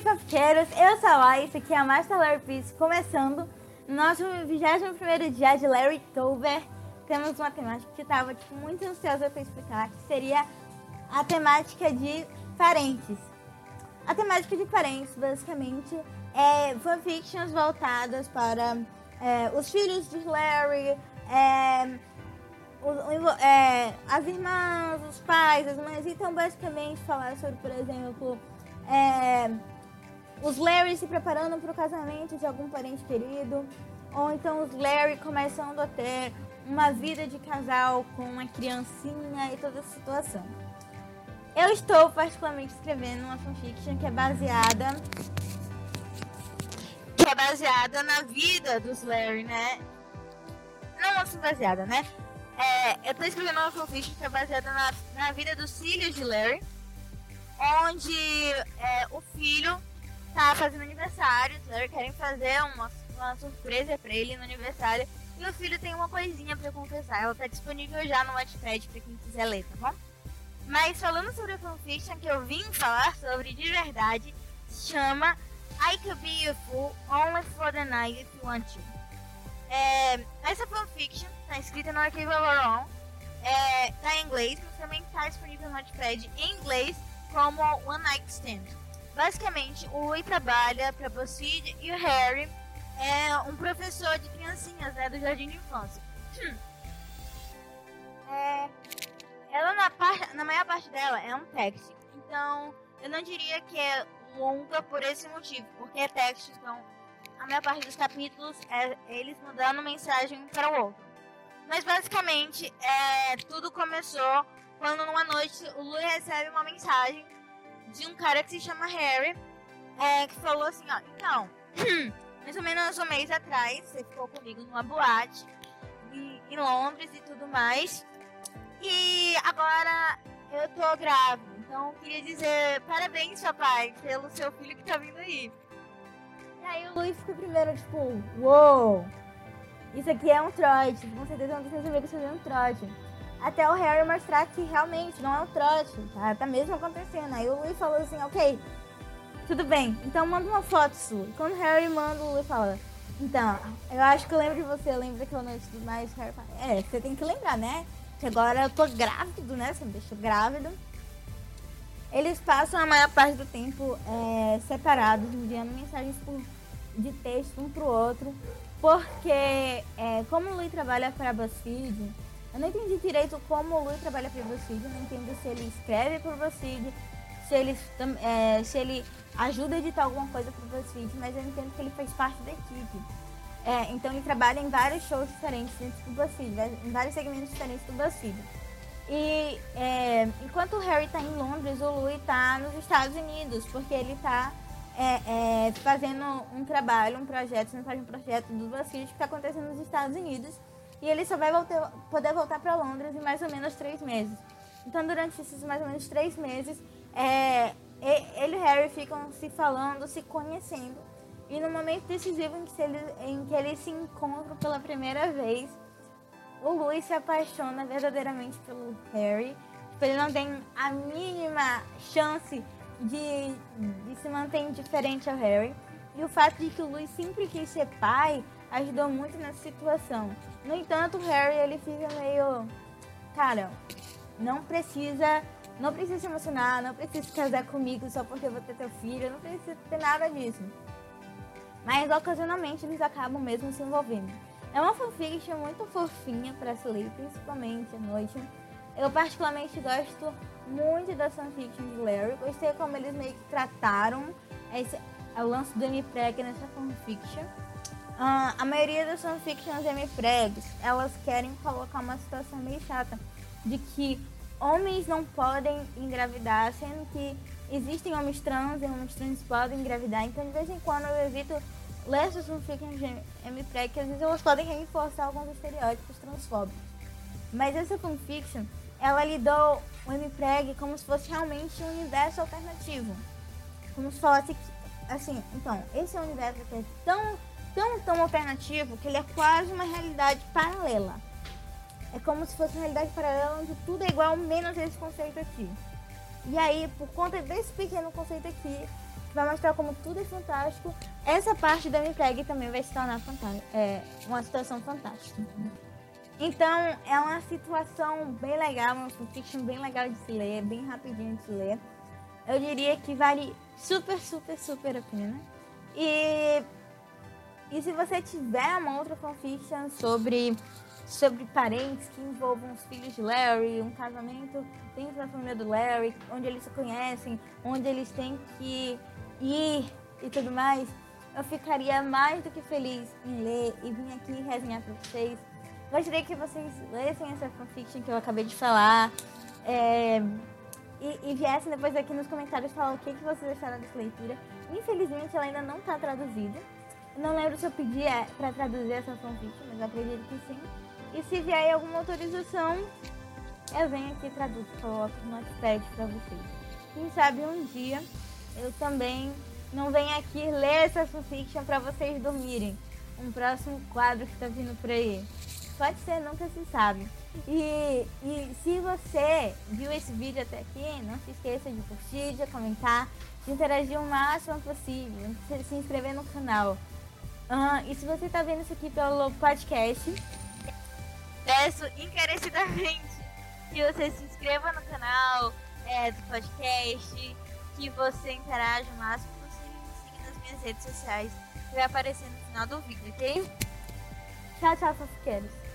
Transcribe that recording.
aí, fofoqueiros? Eu sou a Lai, isso aqui é a Master Larry Peace, começando no nosso 21 dia de Larry Tover. Temos uma temática que estava tipo, muito ansiosa para explicar, que seria a temática de parentes. A temática de parentes, basicamente, é fanfictions voltadas para é, os filhos de Larry, é, é, as irmãs, os pais, as mães. Então, basicamente, falar sobre, por exemplo, é, os Larry se preparando para o casamento de algum parente querido, ou então os Larry começando a ter uma vida de casal com uma criancinha e toda essa situação. Eu estou particularmente escrevendo uma fanfiction que é baseada que é baseada na vida dos Larry, né? Não assim baseada, né? É, eu estou escrevendo uma fanfiction que é baseada na, na vida dos filhos de Larry onde é, o filho tá fazendo aniversário, eles querem fazer uma, uma surpresa para ele no aniversário. E o filho tem uma coisinha para confessar. Ela tá disponível já no Wattpad para quem quiser ler, tá bom? Mas falando sobre a fanfiction que eu vim falar sobre de verdade, chama I Could Be Your Fool Only for the Night If You Want To. É, essa fanfiction tá escrita no arquivo Overall, é, tá em inglês, mas também tá disponível no Wattpad em inglês como One Night Stand. Basicamente, o Louis trabalha para BuzzFeed e o Harry é um professor de criancinhas, né, do jardim de infância. É, ela na, par, na maior parte dela é um texto, então eu não diria que é longa por esse motivo, porque é texto, então a maior parte dos capítulos é eles mandando mensagem para o outro. Mas basicamente, é, tudo começou quando numa noite o Louis recebe uma mensagem de um cara que se chama Harry, é, que falou assim, ó, então, mais ou menos um mês atrás, você ficou comigo numa boate e, em Londres e tudo mais. E agora eu tô grávida. Então queria dizer parabéns, papai, pelo seu filho que tá vindo aí. E aí o Luiz ficou primeiro, tipo, uou! Wow, isso aqui é um trote. Com certeza não precisa saber que isso é um trote até o Harry mostrar que realmente não é o trote, tá? Tá mesmo acontecendo. Aí o Louis falou assim, ok, tudo bem, então manda uma foto sua. Quando o Harry manda, o Louis fala, então, eu acho que eu lembro de você, eu lembro daquela noite tudo mais. Harry fala, é, você tem que lembrar, né? Que agora eu tô grávido, né? Você me deixou grávido. Eles passam a maior parte do tempo é, separados, enviando mensagens por, de texto um pro outro. Porque, é, como o Louis trabalha para BuzzFeed, eu não entendi direito como o Lui trabalha para o BuzzFeed, não entendo se ele escreve para o BuzzFeed, se ele, é, se ele ajuda a editar alguma coisa para o BuzzFeed, mas eu entendo que ele faz parte da equipe. É, então ele trabalha em vários shows diferentes dentro do BuzzFeed, em vários segmentos diferentes do BuzzFeed. E é, enquanto o Harry está em Londres, o Louis está nos Estados Unidos, porque ele está é, é, fazendo um trabalho, um projeto, não faz um projeto do BuzzFeed que está acontecendo nos Estados Unidos e ele só vai voltar, poder voltar para Londres em mais ou menos três meses. Então, durante esses mais ou menos três meses, é, ele e Harry ficam se falando, se conhecendo. E no momento decisivo em que, eles, em que eles se encontram pela primeira vez, o Louis se apaixona verdadeiramente pelo Harry. Tipo, ele não tem a mínima chance de, de se manter indiferente ao Harry. E o fato de que o Louis sempre quis ser pai ajudou muito nessa situação. No entanto, o Harry ele fica meio, cara, não precisa, não precisa se emocionar, não precisa casar comigo só porque eu vou ter teu filho, não precisa ter nada disso. Mas ocasionalmente eles acabam mesmo se envolvendo. É uma fanfiction muito fofinha para se ler, principalmente à noite. Eu particularmente gosto muito da fanfiction de Larry. Gostei como eles meio que trataram esse, o lance do M-Preg nessa fanfiction. Uh, a maioria das fanfictions M-Pregs, elas querem colocar uma situação meio chata de que homens não podem engravidar, sendo que existem homens trans e homens trans podem engravidar. Então, de vez em quando, eu evito ler essas fanfictions M-Preg, que às vezes elas podem reforçar alguns estereótipos transfóbicos. Mas essa fanfiction, ela lidou o M-Preg como se fosse realmente um universo alternativo. Como se falasse que, assim, então, esse é um universo que é tão tão, tão alternativo que ele é quase uma realidade paralela. É como se fosse uma realidade paralela onde tudo é igual, menos esse conceito aqui. E aí, por conta desse pequeno conceito aqui, vai mostrar como tudo é fantástico. Essa parte da Miniflag também vai se tornar é, uma situação fantástica. Então, é uma situação bem legal, uma fanfiction bem legal de se ler, bem rapidinho de se ler. Eu diria que vale super, super, super a pena. E, e se você tiver uma outra fanfiction sobre, sobre parentes que envolvam os filhos de Larry, um casamento dentro da família do Larry, onde eles se conhecem, onde eles têm que ir e tudo mais, eu ficaria mais do que feliz em ler e vir aqui resenhar para vocês. Gostaria que vocês lessem essa fanfiction que eu acabei de falar. É, e, e viessem depois aqui nos comentários falar o que, que vocês acharam dessa leitura. Infelizmente ela ainda não está traduzida. Não lembro se eu pedi é, para traduzir essa fanfiction, mas acredito que sim. E se vier alguma autorização, eu venho aqui e traduzo, coloco no notepad para vocês. Quem sabe um dia eu também não venho aqui ler essa fanfiction para vocês dormirem. Um próximo quadro que está vindo por aí. Pode ser, nunca se sabe. E, e se você viu esse vídeo até aqui, não se esqueça de curtir, de comentar, de interagir o máximo possível, de se inscrever no canal. E se você está vendo isso aqui pelo podcast, peço encarecidamente que você se inscreva no canal é, do podcast, que você interaja o máximo possível e siga nas minhas redes sociais, que vai aparecer no final do vídeo, ok? Tchau, tchau, fofoqueiros.